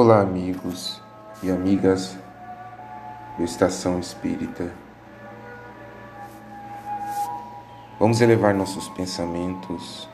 Olá, amigos e amigas do Estação Espírita. Vamos elevar nossos pensamentos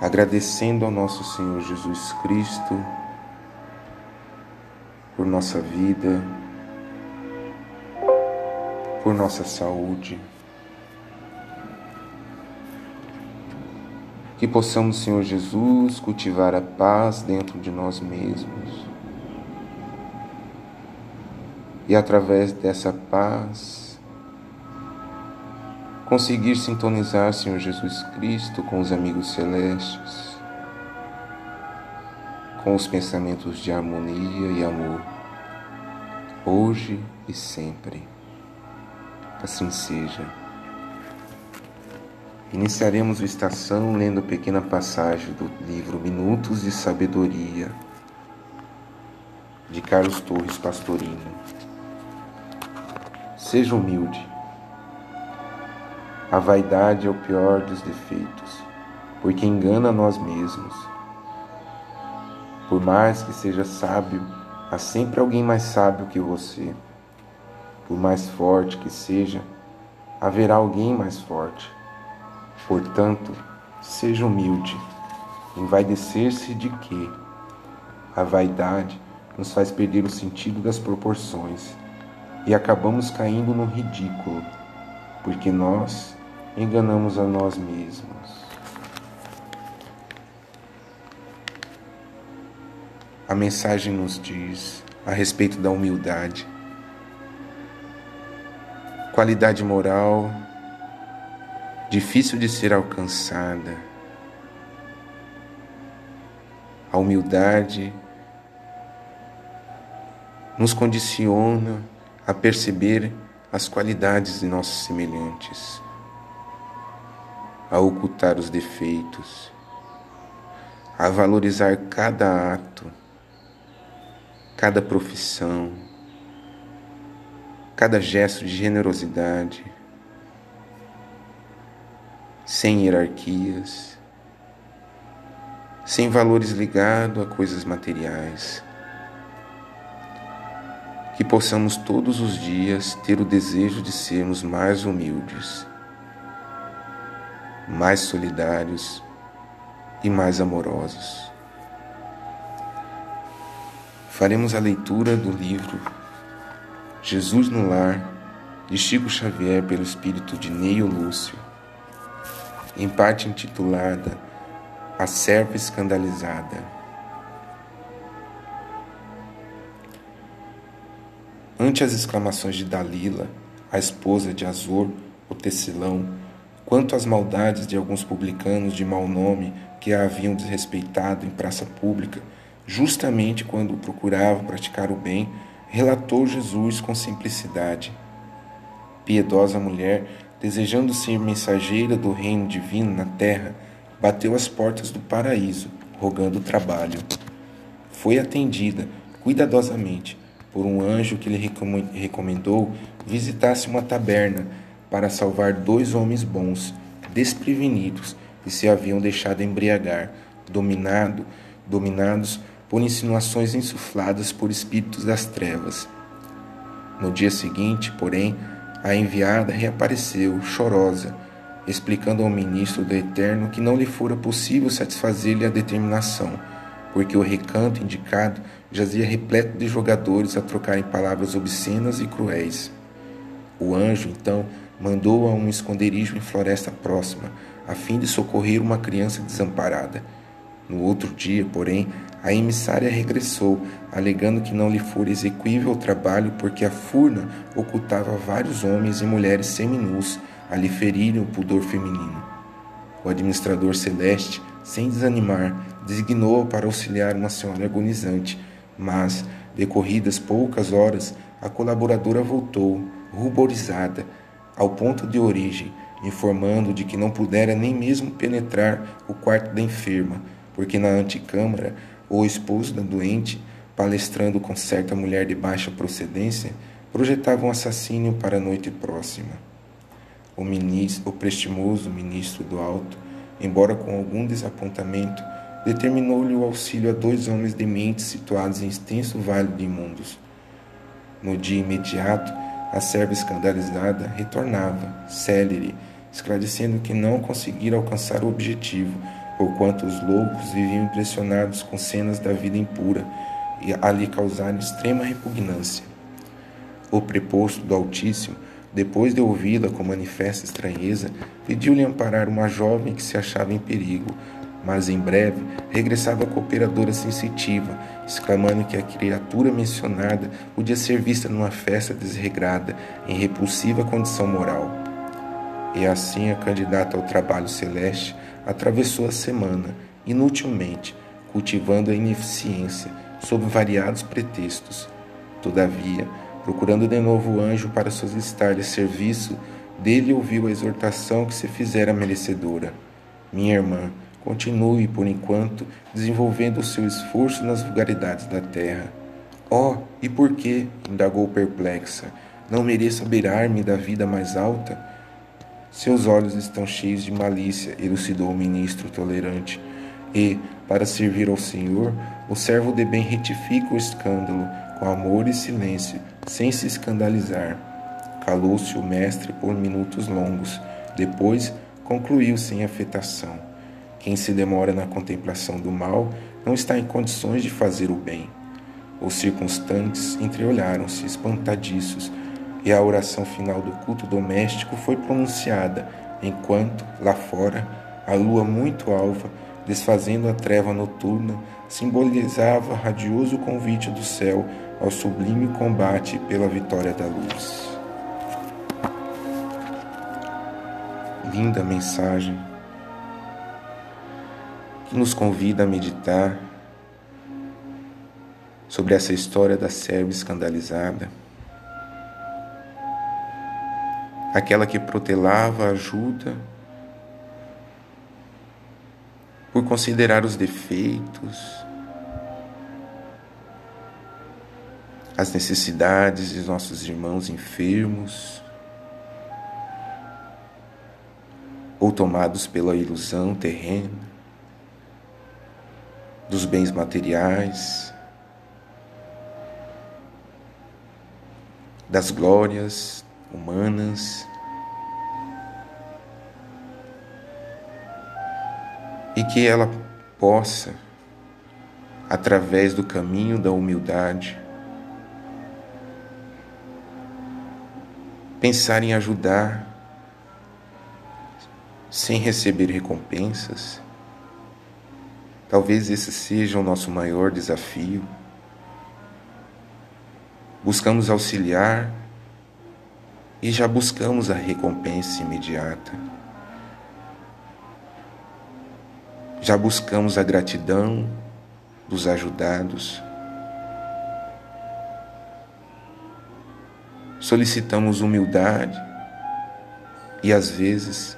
agradecendo ao nosso Senhor Jesus Cristo por nossa vida, por nossa saúde. Que possamos, Senhor Jesus, cultivar a paz dentro de nós mesmos. E através dessa paz, conseguir sintonizar, Senhor Jesus Cristo, com os amigos celestes, com os pensamentos de harmonia e amor, hoje e sempre. Assim seja. Iniciaremos a estação lendo a pequena passagem do livro Minutos de Sabedoria, de Carlos Torres Pastorino. Seja humilde. A vaidade é o pior dos defeitos, porque engana a nós mesmos. Por mais que seja sábio, há sempre alguém mais sábio que você. Por mais forte que seja, haverá alguém mais forte. Portanto, seja humilde. Envaidecer-se de quê? A vaidade nos faz perder o sentido das proporções e acabamos caindo no ridículo, porque nós enganamos a nós mesmos. A mensagem nos diz a respeito da humildade, qualidade moral difícil de ser alcançada. A humildade nos condiciona a perceber as qualidades de nossos semelhantes, a ocultar os defeitos, a valorizar cada ato, cada profissão, cada gesto de generosidade sem hierarquias, sem valores ligados a coisas materiais. Que possamos todos os dias ter o desejo de sermos mais humildes, mais solidários e mais amorosos. Faremos a leitura do livro Jesus no Lar, de Chico Xavier, pelo espírito de Neio Lúcio em parte intitulada A Serva Escandalizada. Ante as exclamações de Dalila, a esposa de Azor, o tecelão, quanto às maldades de alguns publicanos de mau nome que a haviam desrespeitado em praça pública, justamente quando procurava praticar o bem, relatou Jesus com simplicidade. Piedosa mulher desejando ser mensageira do reino divino na terra, bateu às portas do paraíso, rogando trabalho. Foi atendida cuidadosamente por um anjo que lhe recomendou visitasse uma taberna para salvar dois homens bons, desprevenidos, que se haviam deixado embriagar, dominado, dominados por insinuações insufladas por espíritos das trevas. No dia seguinte, porém, a enviada reapareceu, chorosa, explicando ao ministro do Eterno que não lhe fora possível satisfazer-lhe a determinação, porque o recanto indicado jazia repleto de jogadores a trocarem palavras obscenas e cruéis. O anjo, então, mandou a um esconderijo em floresta próxima, a fim de socorrer uma criança desamparada. No outro dia, porém, a emissária regressou, alegando que não lhe fora exequível o trabalho porque a furna ocultava vários homens e mulheres seminus a lhe ferirem o pudor feminino. O administrador celeste, sem desanimar, designou-a para auxiliar uma senhora agonizante, mas, decorridas poucas horas, a colaboradora voltou, ruborizada, ao ponto de origem, informando de que não pudera nem mesmo penetrar o quarto da enferma, porque na antecâmara o esposo da doente, palestrando com certa mulher de baixa procedência, projetava um assassínio para a noite próxima. O, ministro, o prestimoso ministro do Alto, embora com algum desapontamento, determinou-lhe o auxílio a dois homens dementes situados em extenso vale de imundos. No dia imediato, a serva escandalizada retornava, célere, esclarecendo que não conseguira alcançar o objetivo, porquanto os loucos viviam impressionados com cenas da vida impura e a lhe causaram extrema repugnância. O preposto do Altíssimo, depois de ouvi-la com manifesta estranheza, pediu-lhe amparar uma jovem que se achava em perigo, mas em breve regressava a cooperadora sensitiva, exclamando que a criatura mencionada podia ser vista numa festa desregrada, em repulsiva condição moral. E assim a candidata ao trabalho celeste atravessou a semana, inutilmente, cultivando a ineficiência, sob variados pretextos. Todavia, procurando de novo o anjo para solicitar-lhe serviço, dele ouviu a exortação que se fizera merecedora. Minha irmã, continue, por enquanto, desenvolvendo o seu esforço nas vulgaridades da terra. Oh, e por que? indagou perplexa. Não mereço beirar-me da vida mais alta? Seus olhos estão cheios de malícia, elucidou o ministro tolerante. E, para servir ao Senhor, o servo de bem retifica o escândalo, com amor e silêncio, sem se escandalizar. Calou-se o mestre por minutos longos. Depois, concluiu sem afetação. Quem se demora na contemplação do mal não está em condições de fazer o bem. Os circunstantes entreolharam-se, espantadiços, e a oração final do culto doméstico foi pronunciada, enquanto, lá fora, a lua muito alva, desfazendo a treva noturna, simbolizava radioso convite do céu ao sublime combate pela vitória da luz. Linda mensagem que nos convida a meditar sobre essa história da serva escandalizada aquela que protelava ajuda. Por considerar os defeitos, as necessidades de nossos irmãos enfermos, ou tomados pela ilusão terrena, dos bens materiais, das glórias humanas. E que ela possa, através do caminho da humildade, pensar em ajudar sem receber recompensas. Talvez esse seja o nosso maior desafio. Buscamos auxiliar e já buscamos a recompensa imediata. Já buscamos a gratidão dos ajudados. Solicitamos humildade e às vezes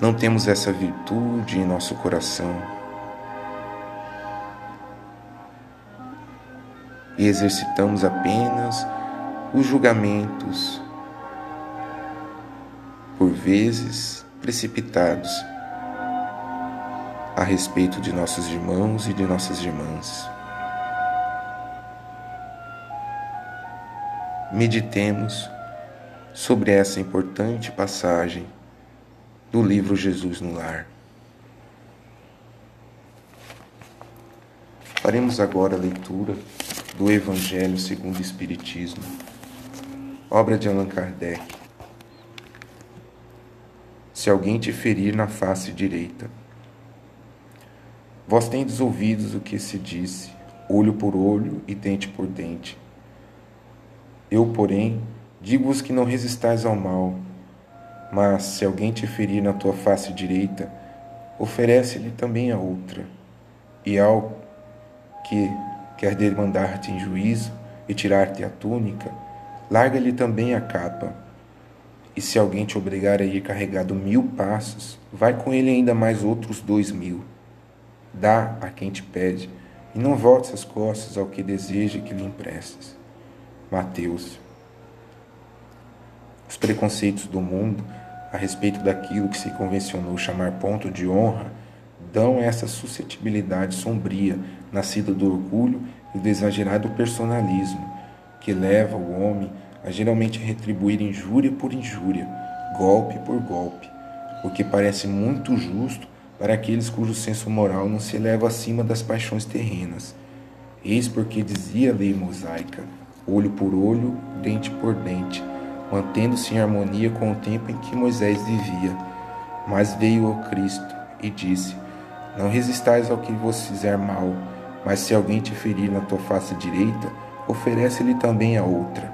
não temos essa virtude em nosso coração. E exercitamos apenas os julgamentos, por vezes precipitados, a respeito de nossos irmãos e de nossas irmãs. Meditemos sobre essa importante passagem do livro Jesus no Lar. Faremos agora a leitura do Evangelho segundo o Espiritismo Obra de Allan Kardec. Se alguém te ferir na face direita, vós tendes ouvidos o que se disse, olho por olho e dente por dente. Eu, porém, digo-vos que não resistais ao mal, mas se alguém te ferir na tua face direita, oferece-lhe também a outra. E ao que quer demandar-te em juízo e tirar-te a túnica, larga-lhe também a capa. E se alguém te obrigar a ir carregado mil passos, vai com ele ainda mais outros dois mil. Dá a quem te pede, e não voltes as costas ao que deseja que lhe emprestes. Mateus. Os preconceitos do mundo a respeito daquilo que se convencionou chamar ponto de honra dão essa suscetibilidade sombria, nascida do orgulho e do exagerado personalismo, que leva o homem a geralmente retribuir injúria por injúria, golpe por golpe, o que parece muito justo para aqueles cujo senso moral não se eleva acima das paixões terrenas. Eis porque dizia a lei mosaica: olho por olho, dente por dente, mantendo-se em harmonia com o tempo em que Moisés vivia. Mas veio o Cristo e disse: Não resistais ao que vos fizer mal, mas se alguém te ferir na tua face direita, oferece-lhe também a outra.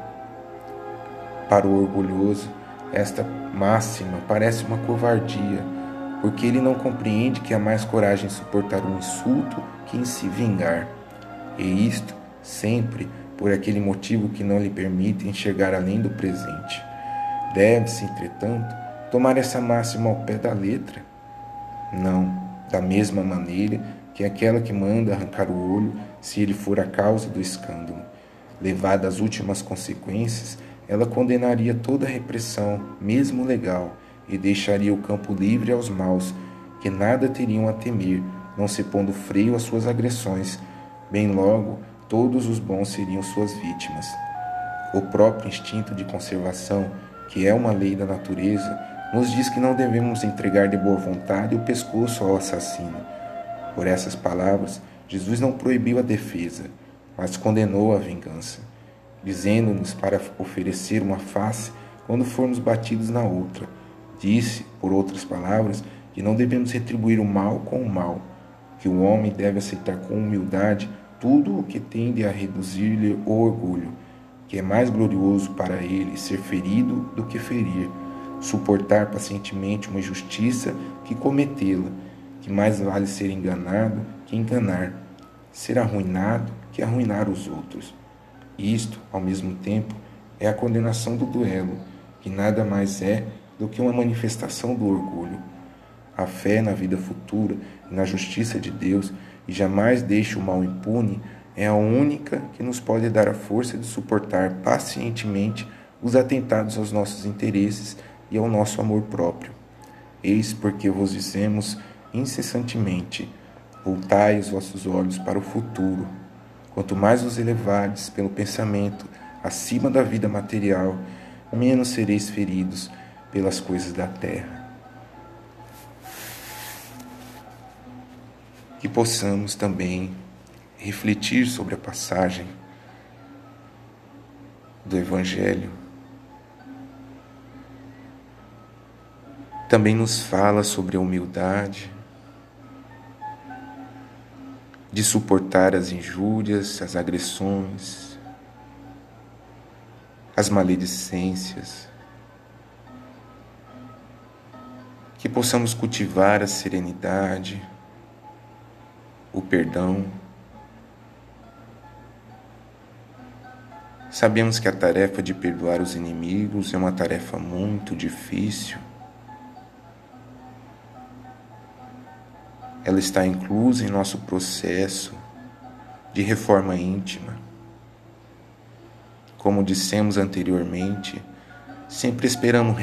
Para o orgulhoso, esta máxima parece uma covardia, porque ele não compreende que há mais coragem em suportar um insulto que em se vingar. E isto sempre por aquele motivo que não lhe permite enxergar além do presente. Deve-se, entretanto, tomar essa máxima ao pé da letra. Não, da mesma maneira que aquela que manda arrancar o olho se ele for a causa do escândalo. Levada às últimas consequências, ela condenaria toda repressão, mesmo legal, e deixaria o campo livre aos maus, que nada teriam a temer, não se pondo freio às suas agressões. Bem logo, todos os bons seriam suas vítimas. O próprio instinto de conservação, que é uma lei da natureza, nos diz que não devemos entregar de boa vontade o pescoço ao assassino. Por essas palavras, Jesus não proibiu a defesa, mas condenou a vingança, dizendo-nos para oferecer uma face quando formos batidos na outra. Disse, por outras palavras, que não devemos retribuir o mal com o mal, que o homem deve aceitar com humildade tudo o que tende a reduzir-lhe o orgulho, que é mais glorioso para ele ser ferido do que ferir, suportar pacientemente uma injustiça que cometê-la, que mais vale ser enganado que enganar, ser arruinado que arruinar os outros. Isto, ao mesmo tempo, é a condenação do duelo, que nada mais é do que uma manifestação do orgulho. A fé na vida futura e na justiça de Deus e jamais deixe o mal impune, é a única que nos pode dar a força de suportar pacientemente os atentados aos nossos interesses e ao nosso amor próprio. Eis porque vos dizemos incessantemente: voltai os vossos olhos para o futuro. Quanto mais os elevardes pelo pensamento acima da vida material, menos sereis feridos pelas coisas da terra. que possamos também refletir sobre a passagem do Evangelho. Também nos fala sobre a humildade, de suportar as injúrias, as agressões, as maledicências, que possamos cultivar a serenidade, o perdão. Sabemos que a tarefa de perdoar os inimigos é uma tarefa muito difícil. Ela está inclusa em nosso processo de reforma íntima. Como dissemos anteriormente, sempre esperamos,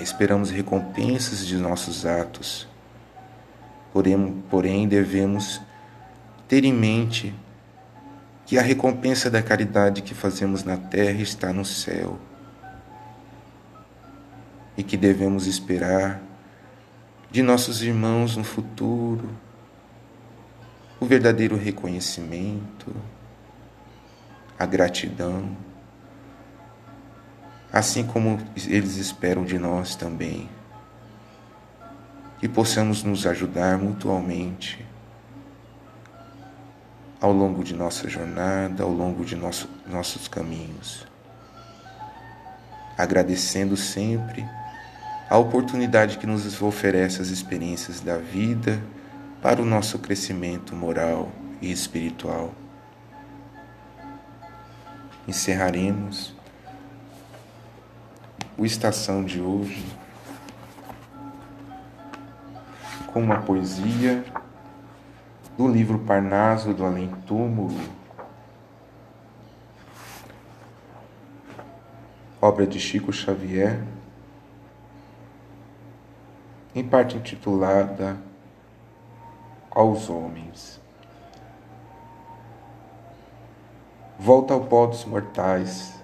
esperamos recompensas de nossos atos, porém, porém devemos ter em mente que a recompensa da caridade que fazemos na terra está no céu e que devemos esperar de nossos irmãos no futuro o verdadeiro reconhecimento, a gratidão, assim como eles esperam de nós também, que possamos nos ajudar mutualmente ao longo de nossa jornada, ao longo de nosso, nossos caminhos. Agradecendo sempre a oportunidade que nos oferece as experiências da vida para o nosso crescimento moral e espiritual. Encerraremos o Estação de hoje com uma poesia do livro Parnaso do Além Túmulo, obra de Chico Xavier, em parte intitulada aos homens. Volta ao pó dos mortais,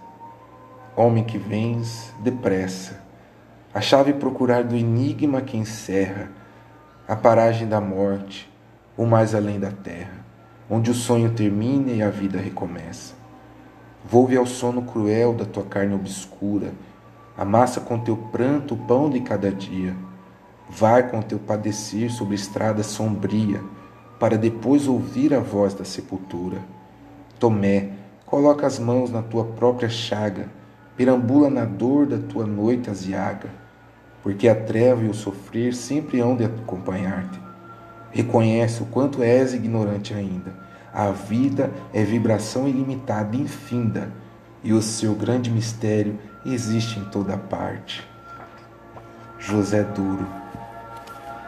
homem que vens depressa, a chave procurar do enigma que encerra a paragem da morte, o mais além da terra, onde o sonho termina e a vida recomeça. Volve ao sono cruel da tua carne obscura, amassa com teu pranto o pão de cada dia. Vai com teu padecer sobre estrada sombria, para depois ouvir a voz da sepultura. Tomé, coloca as mãos na tua própria chaga, perambula na dor da tua noite aziaga, porque a treva e o sofrer sempre hão de acompanhar-te. Reconhece o quanto és ignorante ainda. A vida é vibração ilimitada, infinda, e o seu grande mistério existe em toda parte. José Duro.